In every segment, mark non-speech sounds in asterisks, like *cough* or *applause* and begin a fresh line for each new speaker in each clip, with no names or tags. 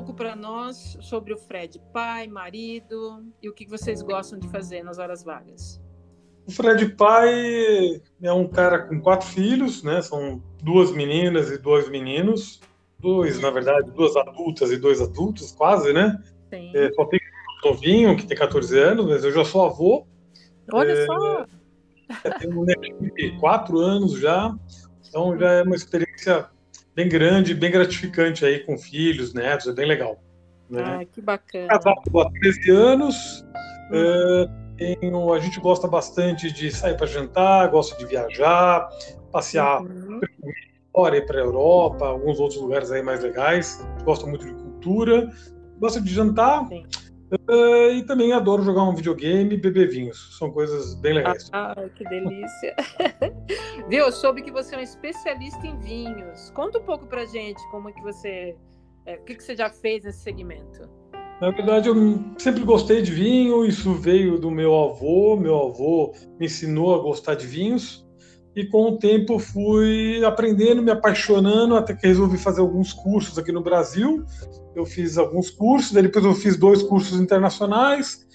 pouco para nós sobre o Fred, pai, marido e o que vocês gostam de fazer nas horas vagas.
O Fred pai é um cara com quatro filhos, né? São duas meninas e dois meninos. Dois, na verdade, duas adultas e dois adultos, quase, né? Sim. É, só tem um novinho, que tem 14 anos, mas eu já sou avô.
Olha é, só!
Tenho um netinho de quatro anos já. Então já é uma experiência bem grande, bem gratificante aí com filhos, netos, é bem legal.
Né? Ah, que bacana.
Casado há 13 anos. Hum. A gente gosta bastante de sair para jantar, gosta de viajar, passear uhum. fora, ir para a Europa, alguns outros lugares aí mais legais. Gosta muito de cultura, gosta de jantar. Uh, e também adoro jogar um videogame e beber vinhos. São coisas bem legais.
Ah, que delícia. *laughs* Viu? Eu soube que você é um especialista em vinhos. Conta um pouco pra gente como é que você. É, o que, que você já fez nesse segmento?
Na verdade, eu sempre gostei de vinho, isso veio do meu avô. Meu avô me ensinou a gostar de vinhos. E com o tempo fui aprendendo, me apaixonando, até que resolvi fazer alguns cursos aqui no Brasil. Eu fiz alguns cursos, depois eu fiz dois cursos internacionais.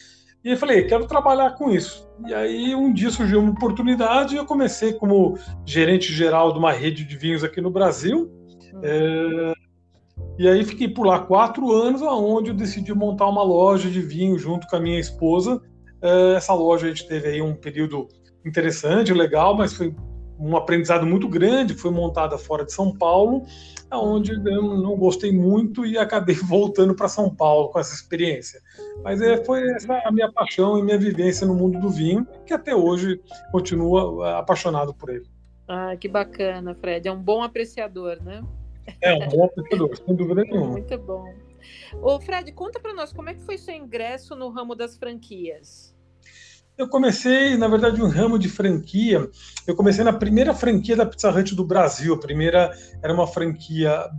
E falei, quero trabalhar com isso. E aí um dia surgiu uma oportunidade e eu comecei como gerente geral de uma rede de vinhos aqui no Brasil. Uhum. É, e aí fiquei por lá quatro anos, aonde eu decidi montar uma loja de vinho junto com a minha esposa. É, essa loja a gente teve aí um período interessante, legal, mas foi um aprendizado muito grande. Foi montada fora de São Paulo, onde eu não gostei muito e acabei *laughs* voltando para São Paulo com essa experiência. Mas é, foi essa a minha paixão e minha vivência no mundo do vinho, que até hoje continua é, apaixonado por ele.
Ah, que bacana, Fred. É um bom apreciador, né?
É, um bom aplicador, *laughs* sem dúvida nenhuma.
Muito bom. Ô, Fred, conta para nós como é que foi seu ingresso no ramo das franquias?
Eu comecei, na verdade, um ramo de franquia. Eu comecei na primeira franquia da Pizza Hut do Brasil. A primeira era uma franquia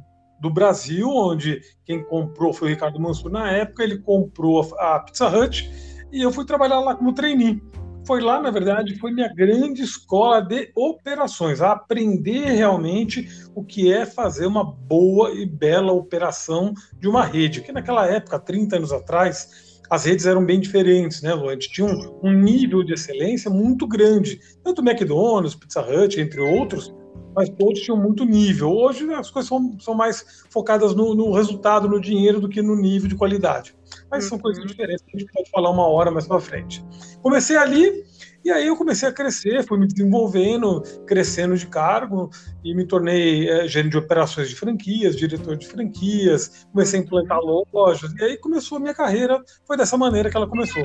do Brasil, onde quem comprou foi o Ricardo Mansur na época. Ele comprou a Pizza Hut e eu fui trabalhar lá como trainee foi lá, na verdade, foi minha grande escola de operações, a aprender realmente o que é fazer uma boa e bela operação de uma rede, que naquela época, 30 anos atrás, as redes eram bem diferentes, né, Lu? A gente tinha um, um nível de excelência muito grande, tanto McDonald's, Pizza Hut, entre outros, mas todos tinham muito nível. Hoje as coisas são, são mais focadas no, no, resultado, no dinheiro, do que no nível de qualidade. Mas são coisas uhum. diferentes que a gente pode falar uma hora mais para frente. Comecei ali e aí eu comecei a crescer, fui me desenvolvendo, crescendo de cargo e me tornei é, gerente de operações de franquias, diretor de franquias, comecei a implantar lojas e aí começou a minha carreira, foi dessa maneira que ela começou.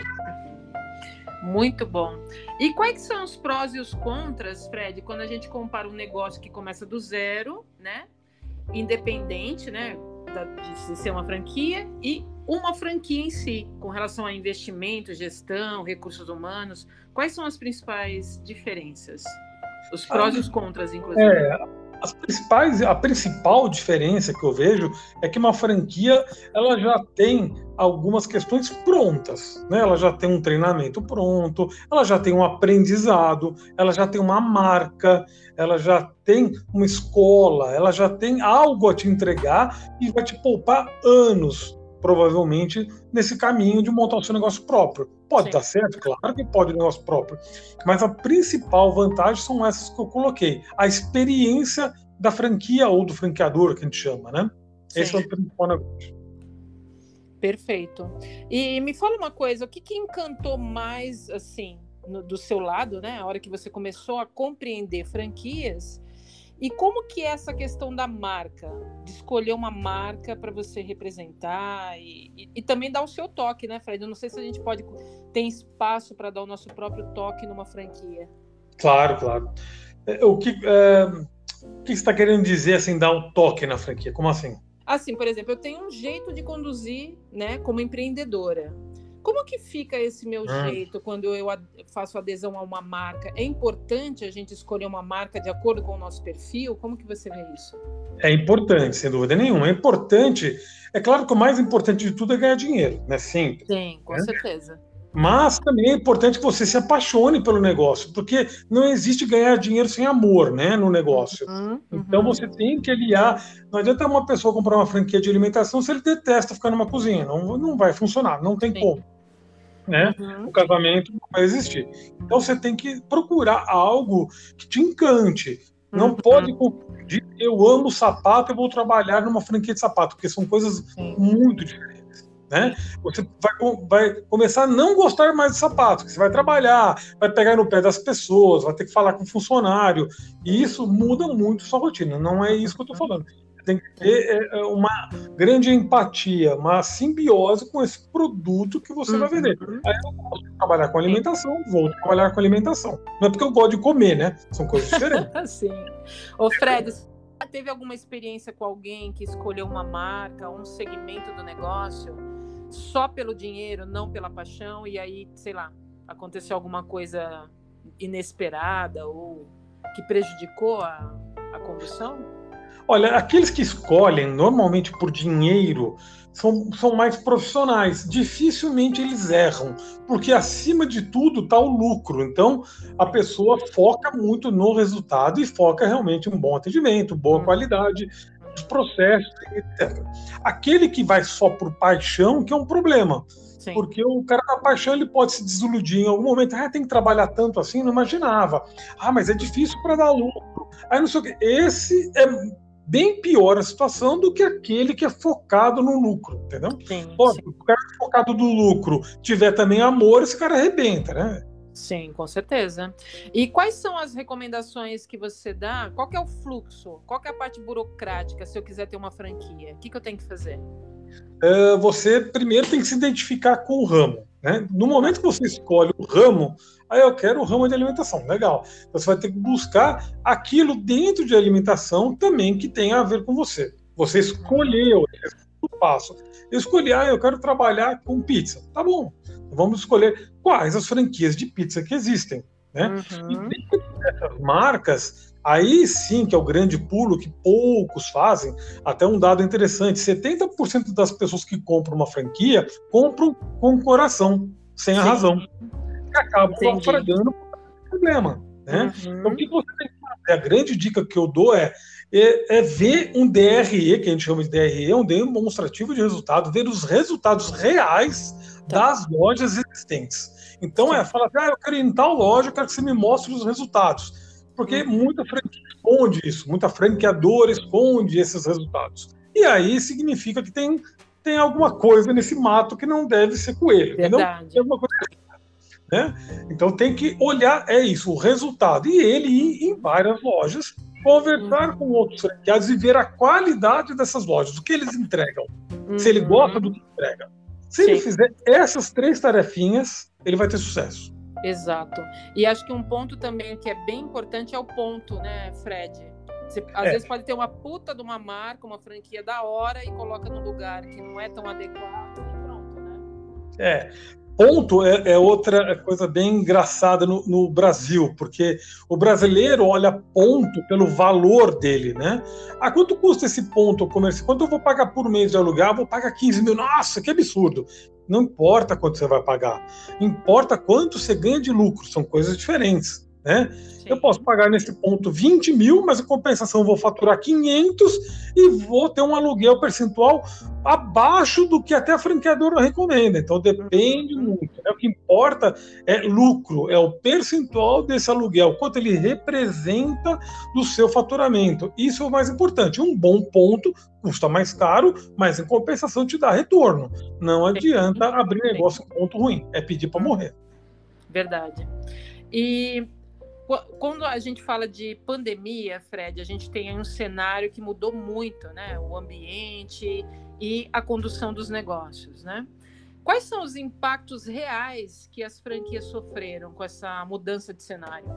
Muito bom. E quais são os prós e os contras, Fred, quando a gente compara um negócio que começa do zero, né? Independente, né? De ser uma franquia e uma franquia em si, com relação a investimento, gestão, recursos humanos. Quais são as principais diferenças? Os prós ah, e os contras, inclusive.
É, as principais, a principal diferença que eu vejo é que uma franquia ela já tem algumas questões prontas, né? Ela já tem um treinamento pronto, ela já tem um aprendizado, ela já tem uma marca, ela já tem uma escola, ela já tem algo a te entregar e vai te poupar anos provavelmente nesse caminho de montar o seu negócio próprio. Pode dar certo, claro que pode o negócio próprio, mas a principal vantagem são essas que eu coloquei. A experiência da franquia ou do franqueador, que a gente chama, né? Sim. Esse é o principal negócio.
Perfeito. E me fala uma coisa, o que, que encantou mais, assim, no, do seu lado, né? A hora que você começou a compreender franquias e como que é essa questão da marca, de escolher uma marca para você representar e, e, e, também dar o seu toque, né, Fred? Eu não sei se a gente pode ter espaço para dar o nosso próprio toque numa franquia.
Claro, claro. É, o que, é, o que você está querendo dizer assim, dar um toque na franquia? Como assim?
Assim, por exemplo, eu tenho um jeito de conduzir, né, como empreendedora. Como que fica esse meu hum. jeito quando eu faço adesão a uma marca? É importante a gente escolher uma marca de acordo com o nosso perfil? Como que você vê isso?
É importante, sem dúvida nenhuma. É importante. É claro que o mais importante de tudo é ganhar dinheiro, né? Sempre.
Sim, com
né?
certeza.
Mas também é importante que você se apaixone pelo negócio, porque não existe ganhar dinheiro sem amor né, no negócio. Uhum, uhum. Então você tem que aliar. Não adianta uma pessoa comprar uma franquia de alimentação se ele detesta ficar numa cozinha. Não, não vai funcionar, não tem Sim. como. Né? Uhum. O casamento não vai existir. Então você tem que procurar algo que te encante. Não uhum. pode confundir eu amo sapato, eu vou trabalhar numa franquia de sapato, porque são coisas Sim. muito diferentes né? Você vai, vai, começar a não gostar mais de sapato, você vai trabalhar, vai pegar no pé das pessoas, vai ter que falar com o funcionário, e isso muda muito sua rotina. Não é isso que eu estou falando. Tem que ter é, é, uma grande empatia, uma simbiose com esse produto que você vai vender. Uhum. Aí eu gosto de trabalhar com alimentação, vou trabalhar com alimentação. Não é porque eu gosto de comer, né? São coisas diferentes. *laughs*
Sim. Ô, Fred, teve alguma experiência com alguém que escolheu uma marca, um segmento do negócio? só pelo dinheiro, não pela paixão, e aí, sei lá, aconteceu alguma coisa inesperada ou que prejudicou a, a condução?
Olha, aqueles que escolhem normalmente por dinheiro são, são mais profissionais. Dificilmente eles erram, porque acima de tudo está o lucro. Então a pessoa foca muito no resultado e foca realmente em um bom atendimento, boa hum. qualidade os processos, etc. Aquele que vai só por paixão, que é um problema. Sim. Porque o cara da paixão ele pode se desiludir em algum momento. Ah, tem que trabalhar tanto assim, não imaginava. Ah, mas é difícil para dar lucro. Aí não sei o quê. Esse é bem pior a situação do que aquele que é focado no lucro, entendeu? Sim, Pô, sim. O cara é focado no lucro tiver também amor, esse cara arrebenta, né?
Sim, com certeza. E quais são as recomendações que você dá? Qual é o fluxo? Qual é a parte burocrática se eu quiser ter uma franquia? O que, que eu tenho que fazer?
Uh, você primeiro tem que se identificar com o ramo. Né? No momento que você escolhe o ramo, aí eu quero o ramo de alimentação, legal. Você vai ter que buscar aquilo dentro de alimentação também que tem a ver com você. Você escolheu o passo. Eu escolhi, ah, eu quero trabalhar com pizza. Tá bom. Vamos escolher quais as franquias de pizza que existem. Né? Uhum. E dentro dessas marcas, aí sim que é o grande pulo que poucos fazem. Até um dado interessante: 70% das pessoas que compram uma franquia compram com o coração, sem a sim. razão. E acabam naufragando por problema. Né? Uhum. Então, o que você tem que fazer? A grande dica que eu dou é, é, é, ver um DRE, que a gente chama de DRE, um demonstrativo de resultado, ver os resultados reais tá. das lojas existentes. Então é, fala, ah, eu quero ir em tal loja, eu quero que você me mostre os resultados. Porque uhum. muita franquia esconde isso, muita franqueadora esconde esses resultados. E aí significa que tem, tem alguma coisa nesse mato que não deve ser coelho. Verdade. Tem alguma coisa né? Então tem que olhar, é isso, o resultado. E ele ir em várias lojas, conversar uhum. com outros franqueados e ver a qualidade dessas lojas, o que eles entregam. Uhum. Se ele gosta do que entrega. Se Sim. ele fizer essas três tarefinhas, ele vai ter sucesso.
Exato. E acho que um ponto também que é bem importante é o ponto, né, Fred? Você, às é. vezes pode ter uma puta de uma marca, uma franquia da hora e coloca no lugar que não é tão adequado e pronto, né?
É. Ponto é, é outra coisa bem engraçada no, no, Brasil, porque o brasileiro olha ponto pelo valor dele, né? Ah, quanto custa esse ponto comercial? Quanto eu vou pagar por mês de aluguel? Vou pagar 15 mil. Nossa, que absurdo! Não importa quanto você vai pagar, importa quanto você ganha de lucro, são coisas diferentes. Né? Eu posso pagar nesse ponto 20 mil, mas a compensação vou faturar 500 e vou ter um aluguel percentual abaixo do que até a franqueadora recomenda. Então depende uhum. muito. Né? O que importa é lucro, é o percentual desse aluguel, quanto ele representa do seu faturamento. Isso é o mais importante. Um bom ponto custa mais caro, mas em compensação te dá retorno. Não adianta abrir negócio com ponto ruim, é pedir para morrer.
Verdade. E quando a gente fala de pandemia, Fred, a gente tem um cenário que mudou muito, né? O ambiente e a condução dos negócios, né? Quais são os impactos reais que as franquias sofreram com essa mudança de cenário?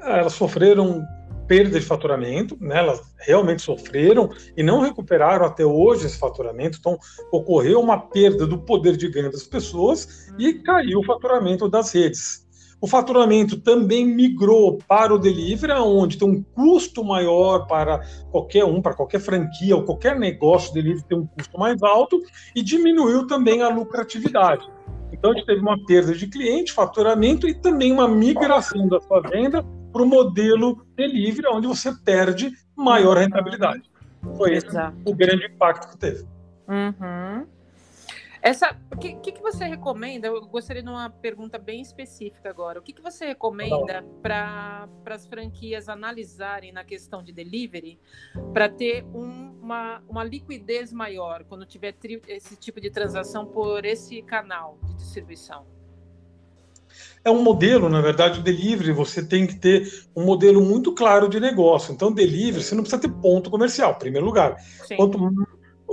Ah, elas sofreram perda de faturamento, né? elas realmente sofreram e não recuperaram até hoje esse faturamento. Então, ocorreu uma perda do poder de ganho das pessoas e uhum. caiu o faturamento das redes. O faturamento também migrou para o delivery, onde tem um custo maior para qualquer um, para qualquer franquia ou qualquer negócio delivery tem um custo mais alto, e diminuiu também a lucratividade. Então a gente teve uma perda de cliente, faturamento e também uma migração da sua venda para o modelo delivery, onde você perde maior rentabilidade. Foi esse o grande impacto que teve.
Uhum. Essa, o que, que, você recomenda? Eu gostaria de uma pergunta bem específica agora. O que, que você recomenda para as franquias analisarem na questão de delivery para ter um, uma, uma liquidez maior quando tiver tri, esse tipo de transação por esse canal de distribuição?
É um modelo, na verdade, o delivery, você tem que ter um modelo muito claro de negócio. Então, delivery, você não precisa ter ponto comercial, em primeiro lugar. Sim. Quanto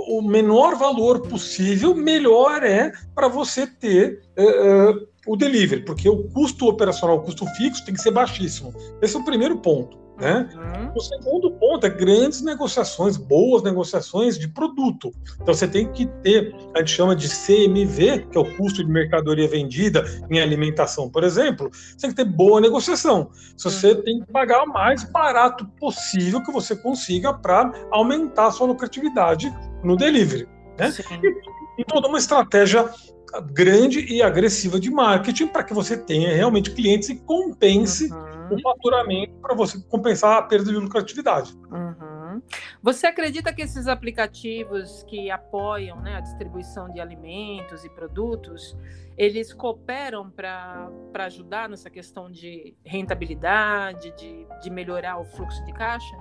o menor valor possível, melhor é para você ter uh, o delivery, porque o custo operacional, o custo fixo tem que ser baixíssimo. Esse é o primeiro ponto. Né? Uhum. O segundo ponto é grandes negociações, boas negociações de produto. Então você tem que ter, a gente chama de CMV, que é o custo de mercadoria vendida em alimentação, por exemplo. Você tem que ter boa negociação. Você uhum. tem que pagar o mais barato possível que você consiga para aumentar a sua lucratividade no delivery. Né? E, e toda uma estratégia grande e agressiva de marketing para que você tenha realmente clientes e compense uhum. o faturamento para você compensar a perda de lucratividade.
Uhum. Você acredita que esses aplicativos que apoiam né, a distribuição de alimentos e produtos, eles cooperam para ajudar nessa questão de rentabilidade, de, de melhorar o fluxo de caixa?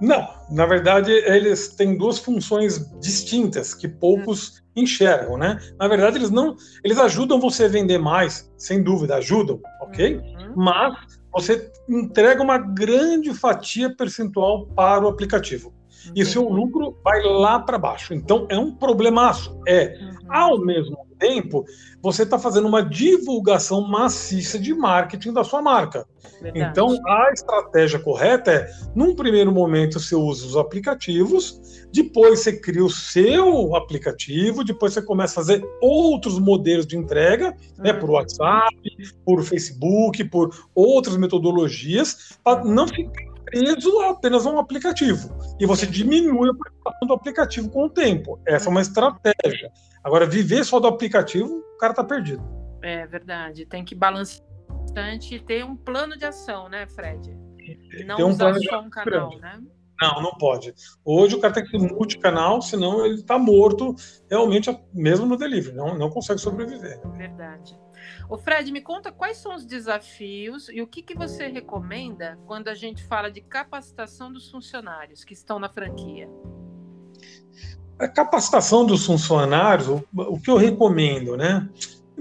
Não, na verdade, eles têm duas funções distintas que poucos enxergam, né? Na verdade, eles não, eles ajudam você a vender mais, sem dúvida, ajudam, ok? Uhum. Mas você entrega uma grande fatia percentual para o aplicativo. Uhum. E seu lucro vai lá para baixo. Então é um problemaço. É, uhum. ao mesmo tempo, você está fazendo uma divulgação maciça de marketing da sua marca. Verdade. Então, a estratégia correta é, num primeiro momento, você usa os aplicativos, depois você cria o seu aplicativo, depois você começa a fazer outros modelos de entrega, uhum. né, por. WhatsApp, por Facebook, por outras metodologias, para não ficar preso apenas a um aplicativo. E você diminui a participação do aplicativo com o tempo. Essa é uma estratégia. Agora, viver só do aplicativo, o cara tá perdido.
É verdade. Tem que balancear bastante e ter um plano de ação, né, Fred? Não
tem um usar só um canal, grande. né? Não, não pode. Hoje o cara tem que ser multicanal, senão ele está morto realmente mesmo no delivery, não, não consegue sobreviver.
Verdade. O Fred, me conta quais são os desafios e o que, que você recomenda quando a gente fala de capacitação dos funcionários que estão na franquia?
A capacitação dos funcionários, o, o que eu recomendo, né?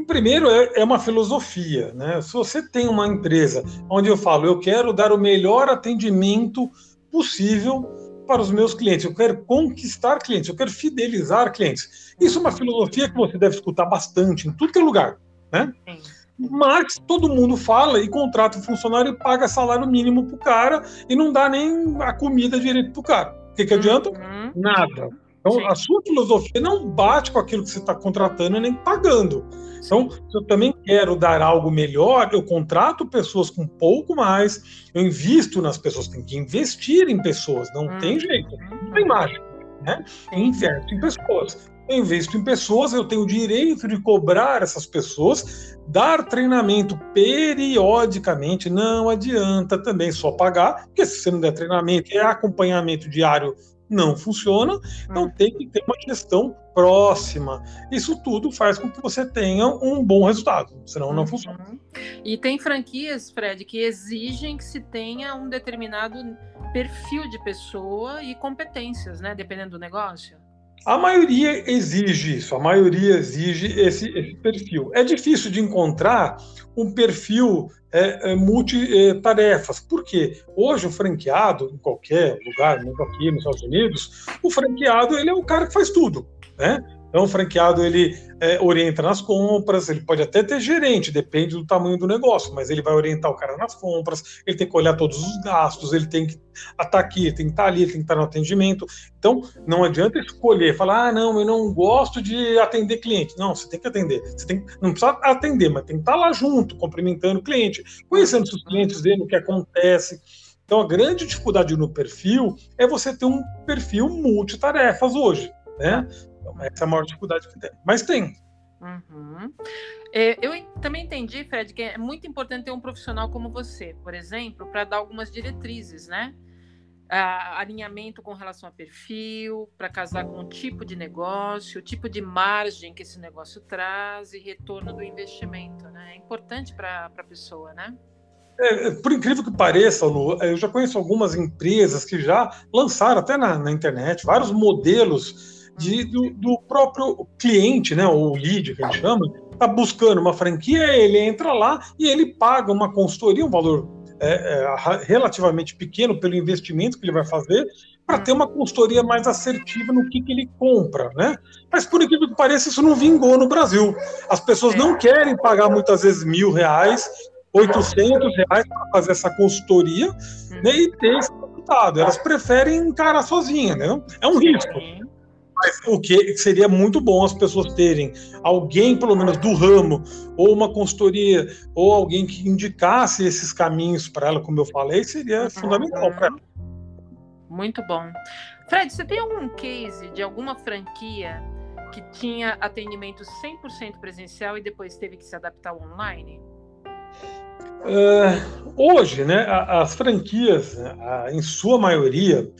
Primeiro, é, é, uma filosofia. Né? Se você tem uma empresa onde eu falo, eu quero dar o melhor atendimento possível para os meus clientes, eu quero conquistar clientes, eu quero fidelizar clientes. Isso é uma filosofia que você deve escutar bastante em tudo que é lugar né? Sim. Mas todo mundo fala e contrata um funcionário e paga salário mínimo pro cara e não dá nem a comida direito pro cara. O que, que adianta? Uhum. Nada. Então, Sim. a sua filosofia não bate com aquilo que você está contratando e nem pagando. Então, se eu também quero dar algo melhor, eu contrato pessoas com pouco mais, eu invisto nas pessoas, tem que investir em pessoas, não uhum. tem jeito, não tem mágica. Né? Invisto em pessoas eu invisto em pessoas, eu tenho o direito de cobrar essas pessoas, dar treinamento periodicamente, não adianta também só pagar, porque se você não der treinamento e acompanhamento diário não funciona, então hum. tem que ter uma gestão próxima. Isso tudo faz com que você tenha um bom resultado, senão não uhum. funciona.
E tem franquias, Fred, que exigem que se tenha um determinado perfil de pessoa e competências, né, dependendo do negócio.
A maioria exige isso, a maioria exige esse, esse perfil. É difícil de encontrar um perfil é, é, multitarefas. Por quê? Hoje o franqueado, em qualquer lugar, mesmo aqui nos Estados Unidos, o franqueado ele é o cara que faz tudo. Né? Então, o franqueado ele é, orienta nas compras, ele pode até ter gerente, depende do tamanho do negócio, mas ele vai orientar o cara nas compras, ele tem que olhar todos os gastos, ele tem que estar tá aqui, tem que estar tá ali, tem que estar tá no atendimento. Então, não adianta escolher, falar, ah, não, eu não gosto de atender cliente. Não, você tem que atender. Você tem, não precisa atender, mas tem que estar lá junto, cumprimentando o cliente, conhecendo os clientes, vendo o que acontece. Então, a grande dificuldade no perfil é você ter um perfil multitarefas hoje. Né? Então, essa é a maior dificuldade que tem. Mas tem.
Uhum. É, eu também entendi, Fred, que é muito importante ter um profissional como você, por exemplo, para dar algumas diretrizes, né? alinhamento com relação a perfil, para casar com o tipo de negócio, o tipo de margem que esse negócio traz e retorno do investimento, né? É importante para a pessoa, né?
É, é, por incrível que pareça, Lu, eu já conheço algumas empresas que já lançaram até na, na internet vários modelos de, do, do, próprio cliente, né, o lead que a gente chama, está buscando uma franquia, ele entra lá e ele paga uma consultoria, um valor é, é, relativamente pequeno pelo investimento que ele vai fazer, para ter uma consultoria mais assertiva no que, que ele compra, né? Mas por incrível que pareça, isso não vingou no Brasil. As pessoas não querem pagar muitas vezes mil reais 800 reais para fazer essa consultoria hum. né, e ter esse resultado. Elas preferem encarar sozinha, né? É um risco. Mas o que seria muito bom as pessoas terem alguém, pelo menos do ramo, ou uma consultoria, ou alguém que indicasse esses caminhos para ela, como eu falei, seria uhum. fundamental para ela.
Muito bom. Fred, você tem algum case de alguma franquia que tinha atendimento 100% presencial e depois teve que se adaptar ao online?
Uh, hoje, né, as franquias, em sua maioria,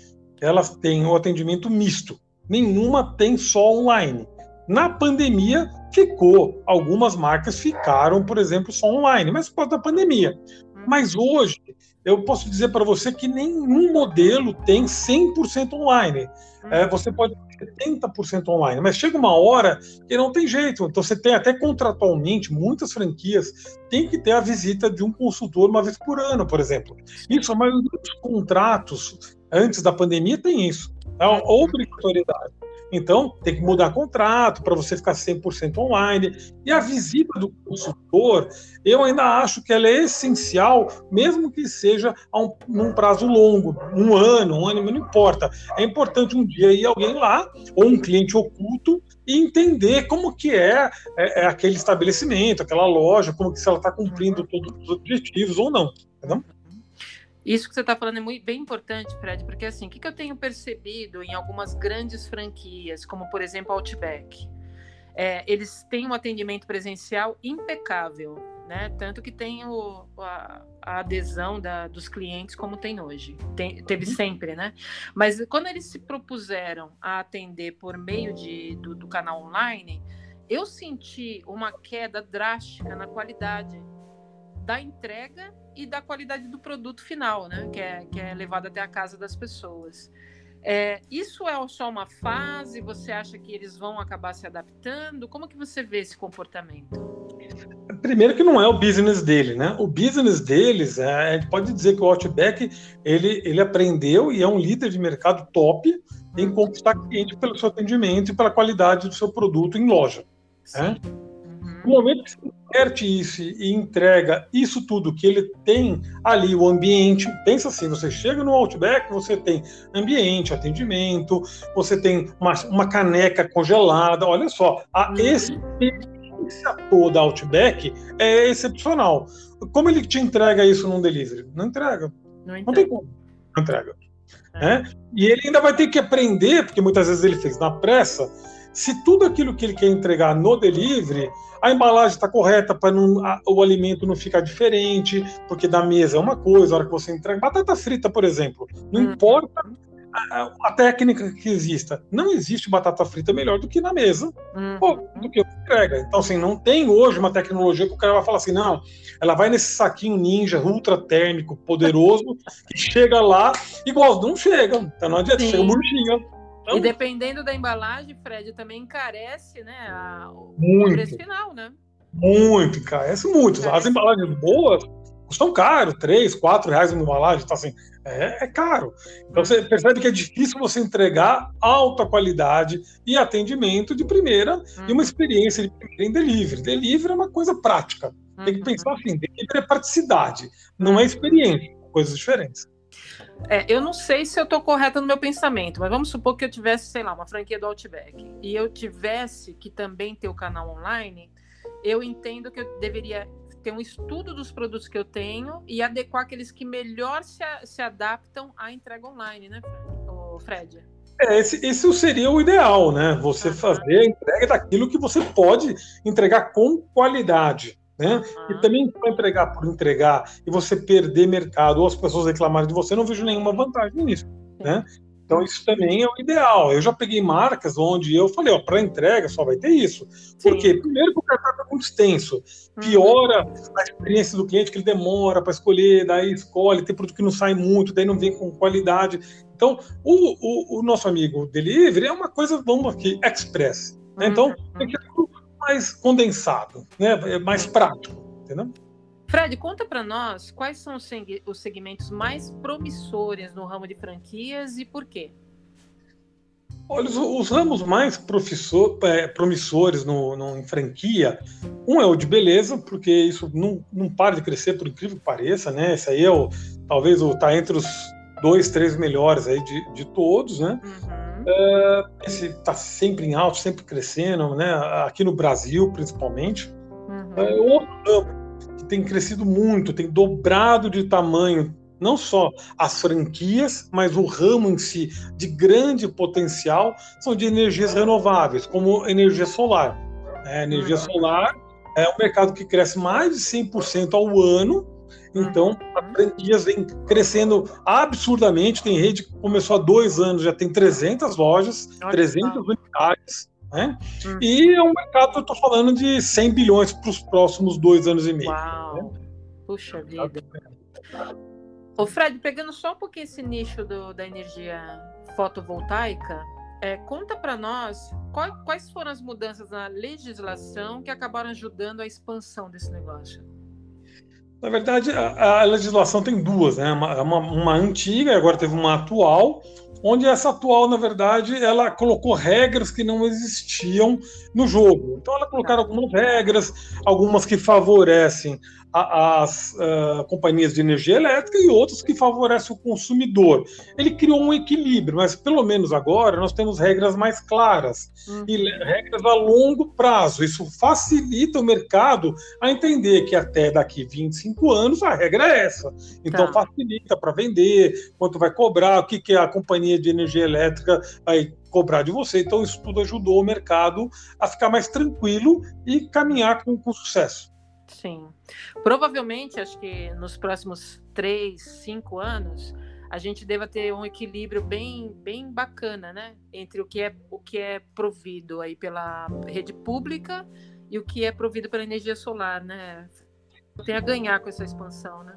elas têm o atendimento misto. Nenhuma tem só online. Na pandemia, ficou. Algumas marcas ficaram, por exemplo, só online, mas por causa da pandemia. Mas hoje, eu posso dizer para você que nenhum modelo tem 100% online. É, uhum. você pode ter 70% online, mas chega uma hora que não tem jeito. Então, você tem até contratualmente, muitas franquias têm que ter a visita de um consultor uma vez por ano, por exemplo. Isso, a maioria dos contratos antes da pandemia tem isso. É uma obrigatoriedade. Então, tem que mudar contrato para você ficar 100% online. E a visita do consultor, eu ainda acho que ela é essencial, mesmo que seja a um, num prazo longo, um ano, um ano, não importa. É importante um dia ir alguém lá, ou um cliente oculto, e entender como que é, é, é aquele estabelecimento, aquela loja, como que se ela está cumprindo todos os objetivos ou não. Entendeu?
Isso que você está falando é muito, bem importante, Fred, porque assim, o que, que eu tenho percebido em algumas grandes franquias, como por exemplo Outback, é, eles têm um atendimento presencial impecável, né? Tanto que tem o, a, a adesão da, dos clientes como tem hoje. Tem, teve uhum. sempre, né? Mas quando eles se propuseram a atender por meio de, do, do canal online, eu senti uma queda drástica na qualidade da entrega e da qualidade do produto final, né? Que é, que é levado até a casa das pessoas. É, isso é só uma fase? Você acha que eles vão acabar se adaptando? Como que você vê esse comportamento?
Primeiro que não é o business dele, né? O business deles, é, a gente pode dizer que o Outback ele, ele aprendeu e é um líder de mercado top em uhum. conquistar cliente pelo seu atendimento e pela qualidade do seu produto em loja. Né? No momento que você inverte isso e entrega isso tudo que ele tem ali, o ambiente, pensa assim, você chega no Outback, você tem ambiente, atendimento, você tem uma, uma caneca congelada, olha só, a uhum. experiência toda Outback é excepcional. Como ele te entrega isso num delivery? Não entrega. Não, entrega. não tem como. Não entrega. É. Né? E ele ainda vai ter que aprender, porque muitas vezes ele fez na pressa, se tudo aquilo que ele quer entregar no delivery, a embalagem está correta para o alimento não ficar diferente, porque da mesa é uma coisa, a hora que você entrega. Batata frita, por exemplo, não uhum. importa a, a, técnica que exista. Não existe batata frita melhor do que na mesa, uhum. ou do que entrega. Então, assim, não tem hoje uma tecnologia que o cara vai falar assim, não, ela vai nesse saquinho ninja, ultra térmico, poderoso, *laughs* que chega lá, igual, não chega. Então não adianta, Sim. chega murchinha.
Então, e dependendo da embalagem, Fred, também encarece né, a, o muito, preço final, né?
Muito, encarece muito. Encarece. As embalagens boas custam caro, 3, 4 reais uma embalagem, então assim, é, é, caro. Então você percebe que é difícil você entregar alta qualidade e atendimento de primeira uhum. e uma uhum. experiência de primeira em delivery. Delivery é uma coisa prática. Tem que uhum. pensar assim, delivery é praticidade, não é uhum. experiência, coisas diferentes.
É, eu não sei se eu estou correta no meu pensamento, mas vamos supor que eu tivesse, sei lá, uma franquia do Outback e eu tivesse que também ter o canal online, eu entendo que eu deveria ter um estudo dos produtos que eu tenho e adequar aqueles que melhor se, se adaptam à entrega online, né, Fred?
É, esse, esse seria o ideal, né? Você fazer a entrega daquilo que você pode entregar com qualidade. Né? E também para entregar por entregar e você perder mercado ou as pessoas reclamarem de você, não vejo nenhuma vantagem nisso. Né? Então, isso também é o ideal. Eu já peguei marcas onde eu falei, ó, para entrega só vai ter isso. Por quê? Primeiro que o cartão é muito extenso. Uhum. Piora a experiência do cliente, que ele demora para escolher, daí escolhe, tem produto que não sai muito, daí não vem com qualidade. Então, o, o, o nosso amigo delivery é uma coisa, vamos aqui, express. Né? Então, uhum. tem que mais condensado, né? É mais prático, entendeu?
Fred, conta para nós quais são os segmentos mais promissores no ramo de franquias e por quê?
Olha, os, os ramos mais professor, é, promissores no, no, em franquia, um é o de beleza, porque isso não, não para de crescer, por incrível que pareça, né? Esse aí é o, talvez está entre os dois, três melhores aí de, de todos, né? Uhum. É, esse está sempre em alto, sempre crescendo, né? Aqui no Brasil, principalmente. Uhum. É, outro ramo tem crescido muito, tem dobrado de tamanho, não só as franquias, mas o ramo em si, de grande potencial, são de energias renováveis, como energia solar. É, energia uhum. solar é um mercado que cresce mais de 100% ao ano, então, as franquias vêm crescendo absurdamente. Tem rede que começou há dois anos, já tem 300 lojas, 300 unidades. Né? Hum. E é um mercado eu estou falando de 100 bilhões para os próximos dois anos e meio.
Uau! Né? Puxa vida. Ô Fred, pegando só um pouquinho esse nicho do, da energia fotovoltaica, é, conta para nós qual, quais foram as mudanças na legislação que acabaram ajudando a expansão desse negócio.
Na verdade, a, a legislação tem duas, né? Uma, uma, uma antiga e agora teve uma atual onde essa atual, na verdade, ela colocou regras que não existiam no jogo. Então, ela colocaram algumas regras, algumas que favorecem as uh, companhias de energia elétrica e outras que favorecem o consumidor. Ele criou um equilíbrio, mas pelo menos agora nós temos regras mais claras uhum. e regras a longo prazo. Isso facilita o mercado a entender que até daqui 25 anos a regra é essa. Então tá. facilita para vender, quanto vai cobrar, o que, que a companhia de energia elétrica vai cobrar de você. Então, isso tudo ajudou o mercado a ficar mais tranquilo e caminhar com, com sucesso.
Sim. Provavelmente, acho que nos próximos três, cinco anos, a gente deva ter um equilíbrio bem, bem bacana, né? Entre o que é o que é provido aí pela rede pública e o que é provido pela energia solar, né? Tem a ganhar com essa expansão, né?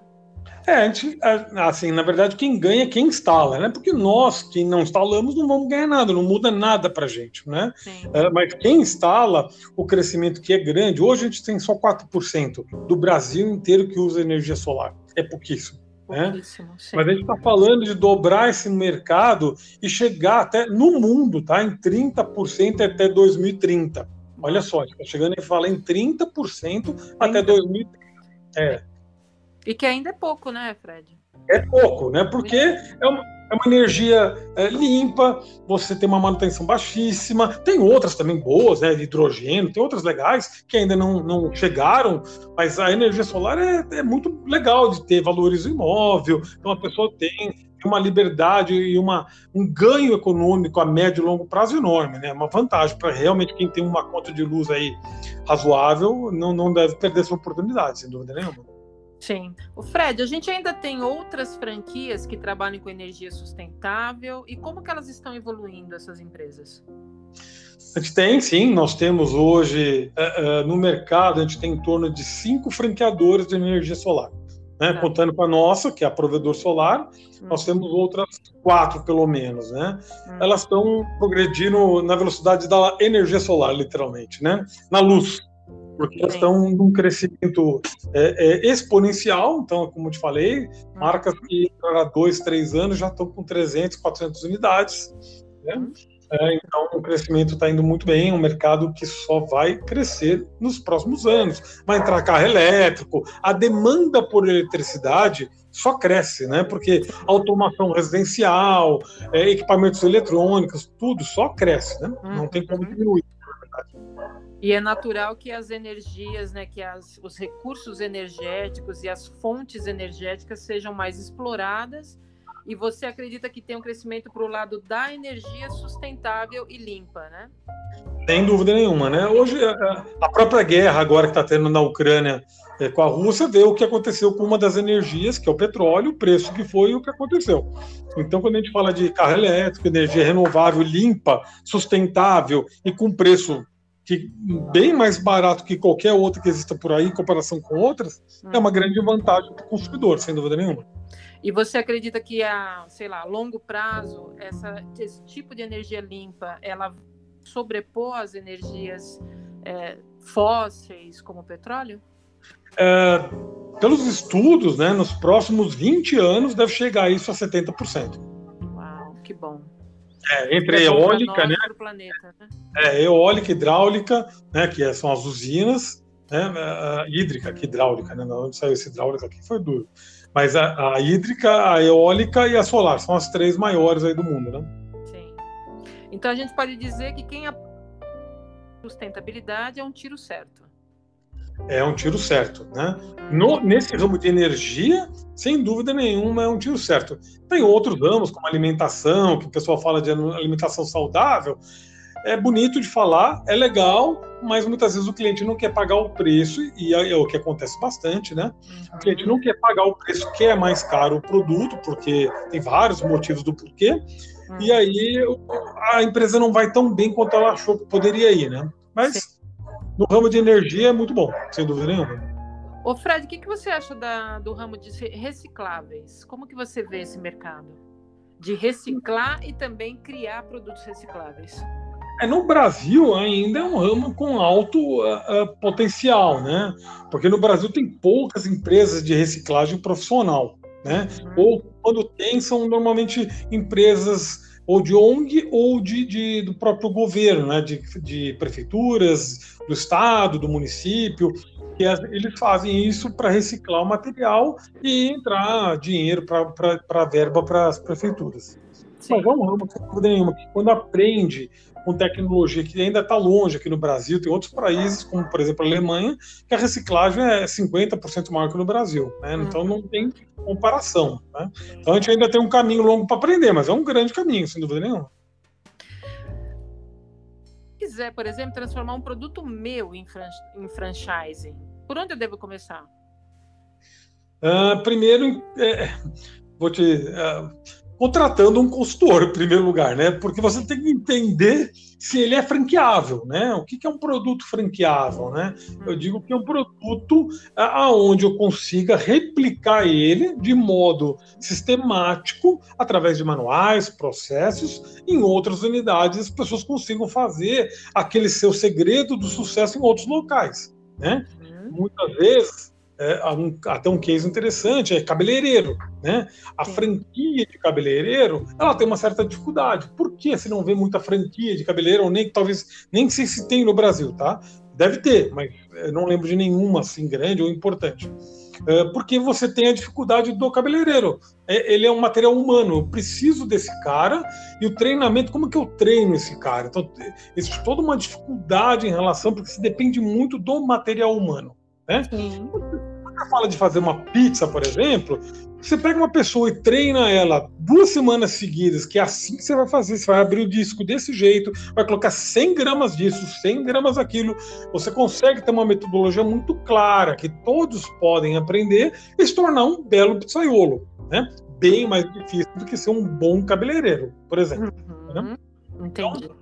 É, a gente, assim, na verdade, quem ganha é quem instala, né? Porque nós, que não instalamos, não vamos ganhar nada, não muda nada para a gente, né? É, mas quem instala, o crescimento que é grande, hoje a gente tem só 4% do Brasil inteiro que usa energia solar. É pouquíssimo. Né? Mas a gente está falando de dobrar esse mercado e chegar até no mundo, tá? Em 30% até 2030. Olha só, a gente está chegando e fala em 30% até 2030. É.
E que ainda é pouco, né, Fred?
É pouco, né? Porque é uma, é uma energia é, limpa, você tem uma manutenção baixíssima. Tem outras também boas, né? De hidrogênio, tem outras legais que ainda não, não chegaram, mas a energia solar é, é muito legal de ter valores imóvel, então a pessoa tem uma liberdade e uma, um ganho econômico a médio e longo prazo enorme, né? Uma vantagem para realmente quem tem uma conta de luz aí razoável, não, não deve perder essa oportunidade, sem dúvida nenhuma.
Sim. O Fred, a gente ainda tem outras franquias que trabalham com energia sustentável e como que elas estão evoluindo essas empresas?
A gente tem, sim. Nós temos hoje uh, uh, no mercado a gente tem em torno de cinco franqueadores de energia solar. Né? Tá. Contando com a nossa, que é a provedor solar, hum. nós temos outras quatro, pelo menos. Né? Hum. Elas estão progredindo na velocidade da energia solar, literalmente, né? na luz porque elas estão num crescimento é, é, exponencial. Então, como eu te falei, marcas que há dois, três anos já estão com 300, 400 unidades. Né? Uhum. É, então, o crescimento está indo muito bem, um mercado que só vai crescer nos próximos anos. Vai entrar carro elétrico, a demanda por eletricidade só cresce, né? Porque automação residencial, é, equipamentos eletrônicos, tudo só cresce, né? Não tem como uhum. diminuir.
E é natural que as energias, né, que as, os recursos energéticos e as fontes energéticas sejam mais exploradas E você acredita que tem um crescimento para o lado da energia sustentável e limpa, né?
Sem dúvida nenhuma, né? Hoje, a própria guerra agora que está tendo na Ucrânia é, com a Rússia, vê o que aconteceu com uma das energias, que é o petróleo, o preço que foi e o que aconteceu. Então, quando a gente fala de carro elétrico, energia renovável, limpa, sustentável e com preço que bem mais barato que qualquer outra que exista por aí, em comparação com outras, hum. é uma grande vantagem para o consumidor, sem dúvida nenhuma.
E você acredita que a, sei lá, a longo prazo, essa, esse tipo de energia limpa, ela sobrepor as energias é, fósseis, como o petróleo?
É, pelos estudos, né, nos próximos 20 anos deve chegar isso a 70%.
Uau, que bom.
É, entre é eólica, né? Planeta, né? É, eólica, hidráulica, né, que são as usinas, né, a hídrica, que hidráulica, né? Onde saiu esse hidráulica aqui foi duro. Mas a, a hídrica, a eólica e a solar são as três maiores aí do mundo, né?
Sim. Então a gente pode dizer que quem a sustentabilidade é um tiro certo.
É um tiro certo, né? No, nesse ramo de energia, sem dúvida nenhuma, é um tiro certo. Tem outros ramos, como alimentação, que o pessoal fala de alimentação saudável, é bonito de falar, é legal, mas muitas vezes o cliente não quer pagar o preço, e é o que acontece bastante, né? O cliente não quer pagar o preço que é mais caro o produto, porque tem vários motivos do porquê, e aí a empresa não vai tão bem quanto ela achou que poderia ir, né? Mas no ramo de energia é muito bom, sem dúvida nenhuma.
Ô Fred, o que, que você acha da, do ramo de recicláveis? Como que você vê esse mercado? De reciclar e também criar produtos recicláveis.
É, no Brasil ainda é um ramo com alto uh, uh, potencial, né? Porque no Brasil tem poucas empresas de reciclagem profissional, né? Uhum. Ou quando tem, são normalmente empresas ou de ONG ou de, de do próprio governo, né? De, de prefeituras, do estado, do município. E eles fazem isso para reciclar o material e entrar dinheiro para verba para as prefeituras. Sim. Mas é um ramo, sem dúvida nenhuma, que quando aprende com tecnologia que ainda está longe aqui no Brasil, tem outros países, como por exemplo a Alemanha, que a reciclagem é 50% maior que no Brasil. Né? Uhum. Então não tem comparação. Né? Então a gente ainda tem um caminho longo para aprender, mas é um grande caminho, sem dúvida nenhuma.
Se quiser, por exemplo, transformar um produto meu em, fran em franchising, por onde eu devo começar?
Uh, primeiro, é, vou te. Uh, contratando um consultor, em primeiro lugar, né? Porque você tem que entender se ele é franqueável, né? O que é um produto franqueável, né? Eu digo que é um produto aonde eu consiga replicar ele de modo sistemático, através de manuais, processos, em outras unidades as pessoas consigam fazer aquele seu segredo do sucesso em outros locais, né? Uhum. Muitas vezes é, um, até um case interessante, é cabeleireiro. Né? A franquia de cabeleireiro ela tem uma certa dificuldade. Por que se não vê muita franquia de cabeleireiro, ou nem talvez nem sei se tem no Brasil, tá? Deve ter, mas não lembro de nenhuma assim grande ou importante. É, porque você tem a dificuldade do cabeleireiro. É, ele é um material humano. Eu preciso desse cara e o treinamento, como que eu treino esse cara? Então, existe toda uma dificuldade em relação, porque se depende muito do material humano. Né? Sim você fala de fazer uma pizza, por exemplo, você pega uma pessoa e treina ela duas semanas seguidas, que é assim que você vai fazer. Você vai abrir o disco desse jeito, vai colocar 100 gramas disso, 100 gramas daquilo. Você consegue ter uma metodologia muito clara, que todos podem aprender e se tornar um belo pizzaiolo. Né? Bem mais difícil do que ser um bom cabeleireiro, por exemplo. Uhum. Né?
Entendi.
Então,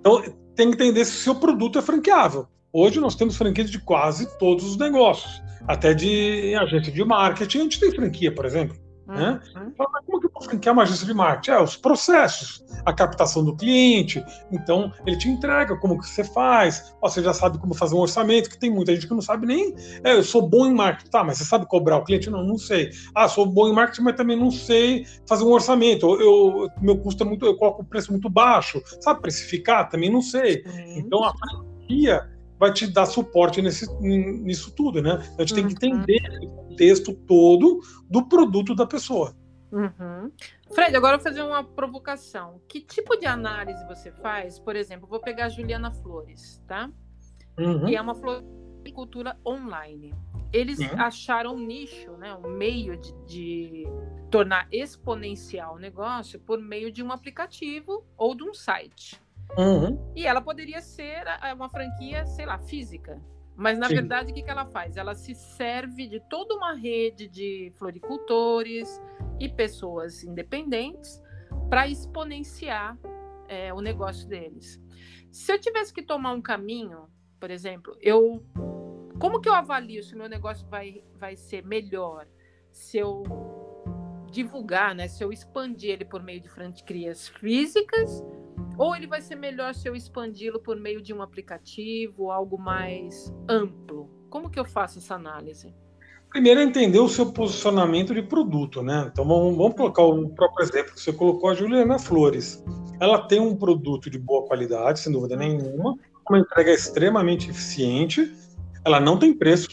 então, tem que entender se o seu produto é franqueável. Hoje nós temos franquias de quase todos os negócios até de agência de marketing, a gente tem franquia, por exemplo. Uhum. Né? Fala, como que eu vou franquear uma agência de marketing? É, os processos, a captação do cliente. Então, ele te entrega como que você faz. Você já sabe como fazer um orçamento, que tem muita gente que não sabe nem. É, eu sou bom em marketing. Tá, mas você sabe cobrar o cliente? Não, não sei. Ah, sou bom em marketing, mas também não sei fazer um orçamento. Eu, meu custo é muito, eu coloco o preço muito baixo. Sabe precificar? Também não sei. Uhum. Então, a franquia vai te dar suporte nesse, nisso tudo, né? A gente uhum. tem que uhum. entender o contexto todo do produto da pessoa.
Uhum. Fred, agora eu vou fazer uma provocação. Que tipo de análise você faz? Por exemplo, vou pegar a Juliana Flores, tá? Uhum. Que é uma floricultura online. eles uhum. acharam um nicho, né, um meio de, de, tornar exponencial o negócio por meio de um aplicativo ou de um site. Uhum. E ela poderia ser uma franquia, sei lá, física. Mas, na Sim. verdade, o que, que ela faz? Ela se serve de toda uma rede de floricultores e pessoas independentes para exponenciar é, o negócio deles. Se eu tivesse que tomar um caminho, por exemplo, eu como que eu avalio se o meu negócio vai, vai ser melhor se eu divulgar, né? Se eu expandir ele por meio de franquias físicas, ou ele vai ser melhor se eu expandi-lo por meio de um aplicativo, algo mais amplo? Como que eu faço essa análise?
Primeiro, entender o seu posicionamento de produto, né? Então, vamos, vamos colocar o próprio exemplo que você colocou, a Juliana Flores. Ela tem um produto de boa qualidade, sem dúvida nenhuma, uma entrega extremamente eficiente, ela não tem preço,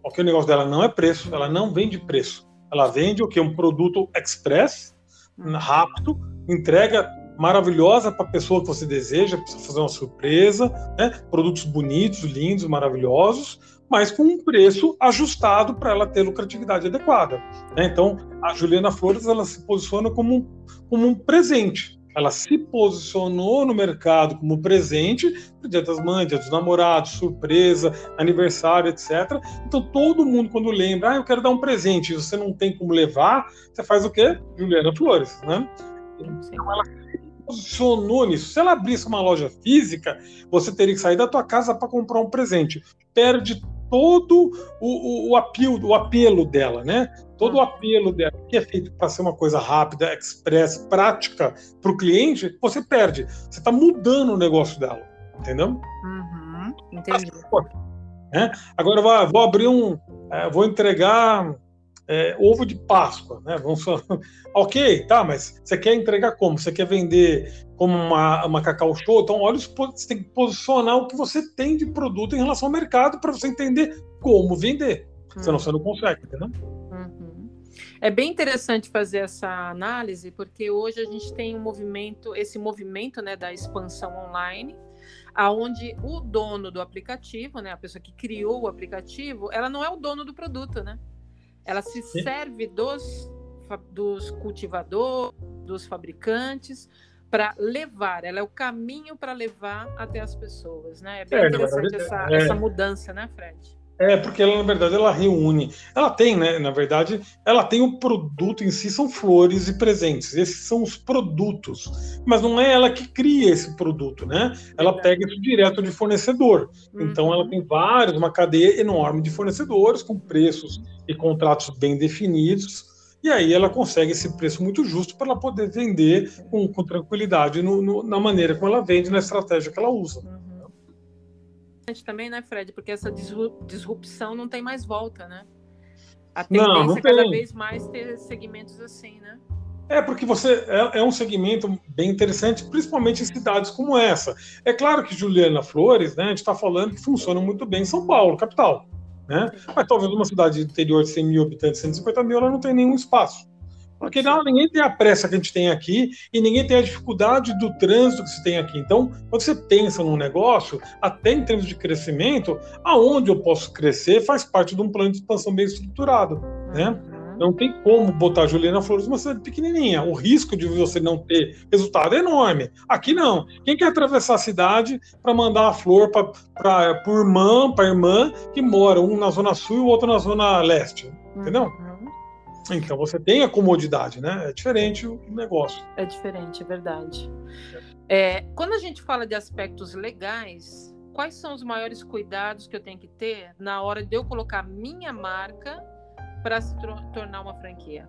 porque o negócio dela não é preço, ela não vende preço. Ela vende o que? Um produto express, rápido, entrega maravilhosa para a pessoa que você deseja, precisa fazer uma surpresa, né? produtos bonitos, lindos, maravilhosos, mas com um preço ajustado para ela ter lucratividade adequada. Né? Então, a Juliana Flores ela se posiciona como um, como um presente. Ela se posicionou no mercado como presente para Dia das Mães, Dia dos Namorados, surpresa, aniversário, etc. Então todo mundo quando lembra, ah, eu quero dar um presente, e você não tem como levar, você faz o quê? Juliana Flores, né? Então ela nisso. Se ela abrisse uma loja física, você teria que sair da tua casa para comprar um presente. Perde todo o, o, o, apelo, o apelo dela, né? Todo o apelo dela, que é feito para ser uma coisa rápida, express, prática para o cliente, você perde. Você está mudando o negócio dela, entendeu?
Uhum, entendi.
Né? Agora vou, vou abrir um, é, vou entregar é, ovo de Páscoa, né? Vamos só... *laughs* ok, tá, mas você quer entregar como? Você quer vender como uma, uma Cacau Show? Então, olha, você tem que posicionar o que você tem de produto em relação ao mercado para você entender como vender. Hum. Senão você não consegue, entendeu?
Uhum. É bem interessante fazer essa análise, porque hoje a gente tem um movimento, esse movimento né, da expansão online, aonde o dono do aplicativo, né, a pessoa que criou o aplicativo, ela não é o dono do produto, né? Ela se Sim. serve dos, dos cultivadores, dos fabricantes, para levar, ela é o caminho para levar até as pessoas, né? É bem é, interessante verdade, essa, é, essa mudança, né, Fred?
É, porque ela, na verdade, ela reúne. Ela tem, né? Na verdade, ela tem o produto em si, são flores e presentes. Esses são os produtos. Mas não é ela que cria esse produto, né? Ela verdade. pega isso direto de fornecedor. Uhum. Então, ela tem vários, uma cadeia enorme de fornecedores, com preços e contratos bem definidos. E aí ela consegue esse preço muito justo para ela poder vender com, com tranquilidade no, no, na maneira como ela vende, na estratégia que ela usa. Uhum
também, né, Fred? Porque essa disrupção não tem mais volta, né? A tendência não, não é cada vez mais ter segmentos assim, né?
É, porque você é, é, um segmento bem interessante, principalmente em cidades como essa. É claro que Juliana Flores, né, a gente está falando que funciona muito bem em São Paulo, capital. Né? Mas talvez uma cidade interior de 100 mil habitantes, 150 mil, ela não tem nenhum espaço. Porque não, ninguém tem a pressa que a gente tem aqui e ninguém tem a dificuldade do trânsito que se tem aqui. Então, quando você pensa num negócio, até em termos de crescimento, aonde eu posso crescer faz parte de um plano de expansão bem estruturado, né? Não tem como botar a Juliana Flores numa cidade pequenininha. O risco de você não ter resultado é enorme. Aqui não. Quem quer atravessar a cidade para mandar a flor para irmã, para irmã que mora um na zona sul e o outro na zona leste, entendeu? Uhum. Então você tem a comodidade, né? É diferente o negócio.
É diferente, é verdade. É, quando a gente fala de aspectos legais, quais são os maiores cuidados que eu tenho que ter na hora de eu colocar minha marca para se tornar uma franquia?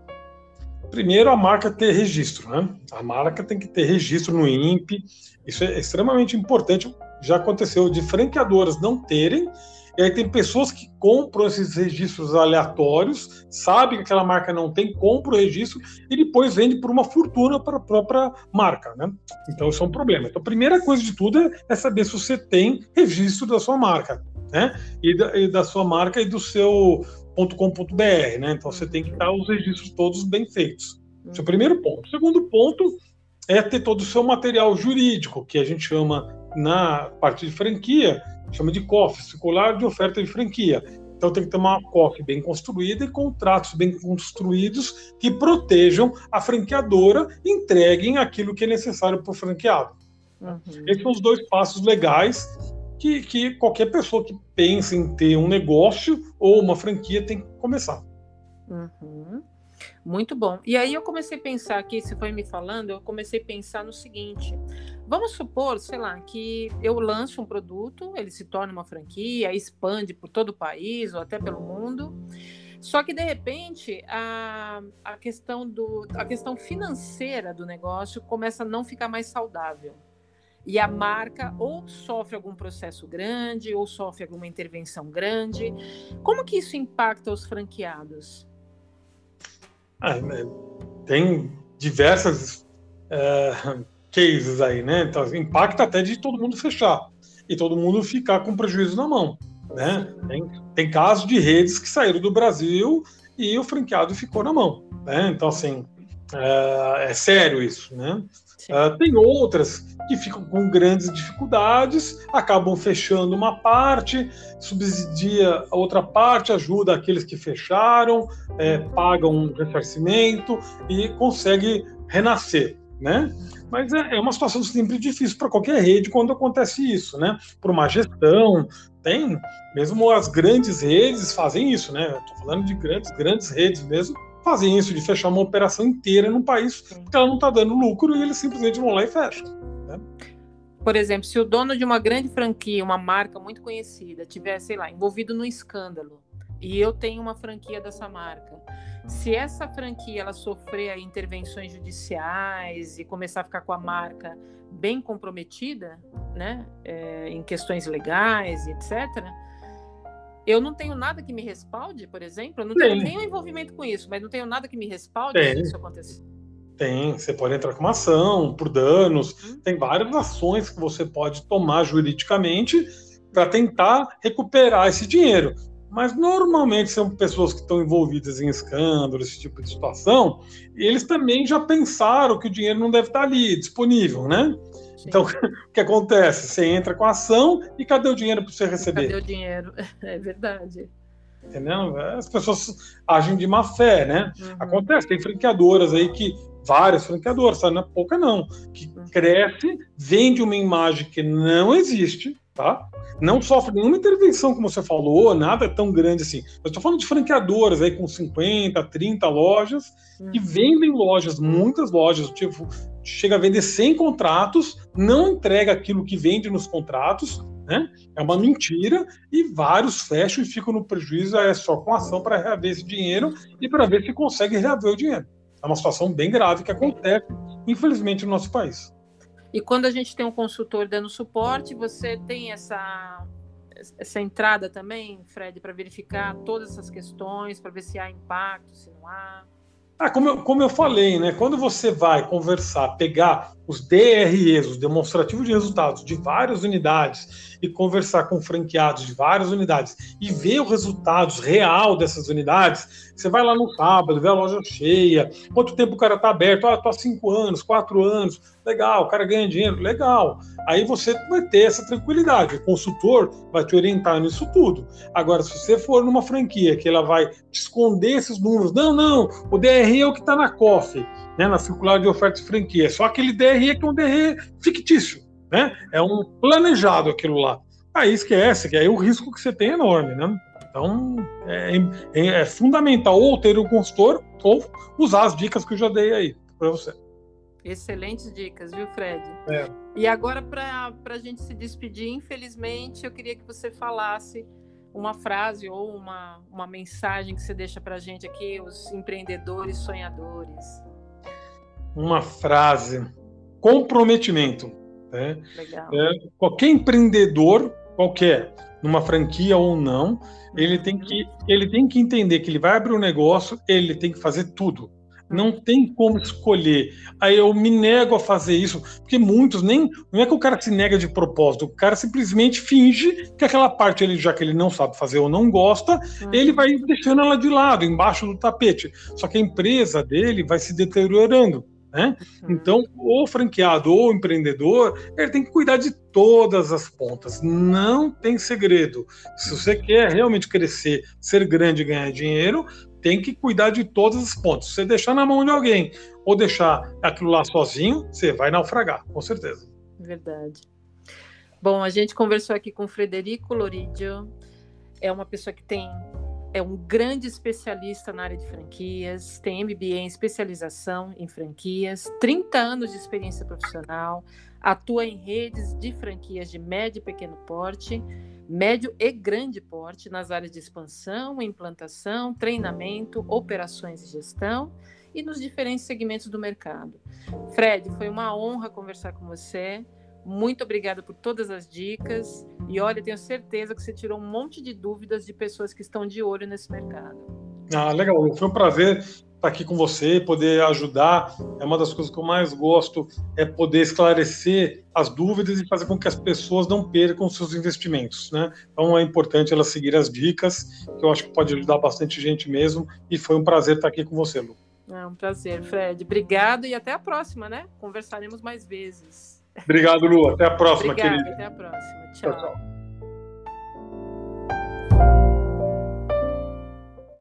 Primeiro, a marca ter registro, né? A marca tem que ter registro no INPE. Isso é extremamente importante. Já aconteceu de franqueadoras não terem e aí tem pessoas que compram esses registros aleatórios, sabem que aquela marca não tem, compra o registro e depois vende por uma fortuna para a própria marca, né? Então isso é um problema. Então a primeira coisa de tudo é saber se você tem registro da sua marca, né? E da, e da sua marca e do seu .com.br, né? Então você tem que estar os registros todos bem feitos. Esse é o primeiro ponto. O segundo ponto é ter todo o seu material jurídico, que a gente chama na parte de franquia, chama de COF, Circular de Oferta de Franquia. Então tem que ter uma COF bem construída e contratos bem construídos que protejam a franqueadora e entreguem aquilo que é necessário para o franqueado. Uhum. Esses são os dois passos legais que, que qualquer pessoa que pensa em ter um negócio ou uma franquia tem que começar.
Uhum. Muito bom. E aí eu comecei a pensar aqui, você foi me falando, eu comecei a pensar no seguinte: vamos supor, sei lá, que eu lanço um produto, ele se torna uma franquia, expande por todo o país ou até pelo mundo. Só que de repente a, a questão do a questão financeira do negócio começa a não ficar mais saudável. E a marca ou sofre algum processo grande ou sofre alguma intervenção grande. Como que isso impacta os franqueados?
Ah, né, tem diversas é, cases aí, né? Então, impacta até de todo mundo fechar e todo mundo ficar com prejuízo na mão. Né? Tem, tem casos de redes que saíram do Brasil e o franqueado ficou na mão. Né? Então, assim, é, é sério isso. Né? Uh, tem outras que ficam com grandes dificuldades, acabam fechando uma parte, subsidia a outra parte, ajuda aqueles que fecharam, é, pagam um ressarcimento e consegue renascer, né? Mas é, é uma situação sempre difícil para qualquer rede quando acontece isso, né? Por má gestão, tem, mesmo as grandes redes fazem isso, né? Estou falando de grandes, grandes redes mesmo, fazem isso de fechar uma operação inteira num país que ela não está dando lucro e eles simplesmente vão lá e fecham. Né?
Por exemplo, se o dono de uma grande franquia, uma marca muito conhecida, tiver, sei lá, envolvido no escândalo, e eu tenho uma franquia dessa marca, se essa franquia ela sofrer intervenções judiciais e começar a ficar com a marca bem comprometida, né, é, em questões legais e etc eu não tenho nada que me respalde, por exemplo, eu não tenho nenhum envolvimento com isso, mas não tenho nada que me respalde tem. se isso acontecer.
Tem, você pode entrar com uma ação por danos, uhum. tem várias ações que você pode tomar juridicamente para tentar recuperar esse dinheiro. Mas normalmente são pessoas que estão envolvidas em escândalos, esse tipo de situação, e eles também já pensaram que o dinheiro não deve estar ali disponível, né? Então, *laughs* o que acontece? Você entra com a ação e cadê o dinheiro para você receber?
Cadê o dinheiro? *laughs* É verdade.
Entendeu? As pessoas agem de má fé, né? Uhum. Acontece, tem franqueadoras aí que, várias franqueadoras, tá? não é pouca não, que uhum. cresce, vende uma imagem que não existe, tá? Não sofre nenhuma intervenção, como você falou, nada tão grande assim. Eu estou falando de franqueadoras aí com 50, 30 lojas, uhum. que vendem lojas, muitas lojas, tipo, chega a vender 100 contratos, não entrega aquilo que vende nos contratos, né? É uma mentira e vários fecham e ficam no prejuízo, é só com ação para reaver esse dinheiro e para ver se consegue reaver o dinheiro. É uma situação bem grave que acontece, infelizmente, no nosso país.
E quando a gente tem um consultor dando suporte, você tem essa essa entrada também, Fred, para verificar todas essas questões, para ver se há impacto, se não há.
Ah, como, eu, como eu falei, né? Quando você vai conversar, pegar os DREs, os demonstrativos de resultados de várias unidades e conversar com franqueados de várias unidades e ver os resultados real dessas unidades, você vai lá no sábado, vê a loja cheia, quanto tempo o cara está aberto, ah, tô há cinco anos, quatro anos, legal, o cara ganha dinheiro, legal. Aí você vai ter essa tranquilidade. O consultor vai te orientar nisso tudo. Agora, se você for numa franquia que ela vai esconder esses números, não, não, o DRE é o que está na COF, né, na circular de ofertas franquia. Só aquele DRE que é um DRE fictício, né? É um planejado aquilo lá. Aí esquece, que aí o risco que você tem é enorme, né? Então, é, é, é fundamental ou ter um consultor ou usar as dicas que eu já dei aí para você.
Excelentes dicas, viu, Fred?
É.
E agora, para a gente se despedir, infelizmente, eu queria que você falasse uma frase ou uma, uma mensagem que você deixa para a gente aqui, os empreendedores sonhadores.
Uma frase: comprometimento. Né? É, qualquer empreendedor, qualquer, numa franquia ou não, ele tem, que, uhum. ele tem que entender que ele vai abrir um negócio, ele tem que fazer tudo. Não tem como escolher. Aí eu me nego a fazer isso, porque muitos nem. Não é que o cara se nega de propósito, o cara simplesmente finge que aquela parte, ele, já que ele não sabe fazer ou não gosta, uhum. ele vai deixando ela de lado, embaixo do tapete. Só que a empresa dele vai se deteriorando. Né? Uhum. Então, o franqueado ou o empreendedor, ele tem que cuidar de todas as pontas. Não tem segredo. Se você quer realmente crescer, ser grande e ganhar dinheiro, tem que cuidar de todas as pontas. Se você deixar na mão de alguém ou deixar aquilo lá sozinho, você vai naufragar, com certeza.
Verdade. Bom, a gente conversou aqui com o Frederico Loridio, é uma pessoa que tem é um grande especialista na área de franquias, tem MBA em especialização em franquias, 30 anos de experiência profissional, atua em redes de franquias de médio e pequeno porte, médio e grande porte nas áreas de expansão, implantação, treinamento, operações e gestão e nos diferentes segmentos do mercado. Fred, foi uma honra conversar com você. Muito obrigada por todas as dicas. E olha, tenho certeza que você tirou um monte de dúvidas de pessoas que estão de olho nesse mercado.
Ah, legal. Foi um prazer estar aqui com você, poder ajudar. É uma das coisas que eu mais gosto, é poder esclarecer as dúvidas e fazer com que as pessoas não percam seus investimentos, né? Então é importante elas seguir as dicas, que eu acho que pode ajudar bastante gente mesmo. E foi um prazer estar aqui com você, Lu.
É um prazer, Fred. Obrigado e até a próxima, né? Conversaremos mais vezes.
Obrigado, Lu. Até a próxima,
Obrigada,
querida.
Até a próxima. tchau. tchau, tchau.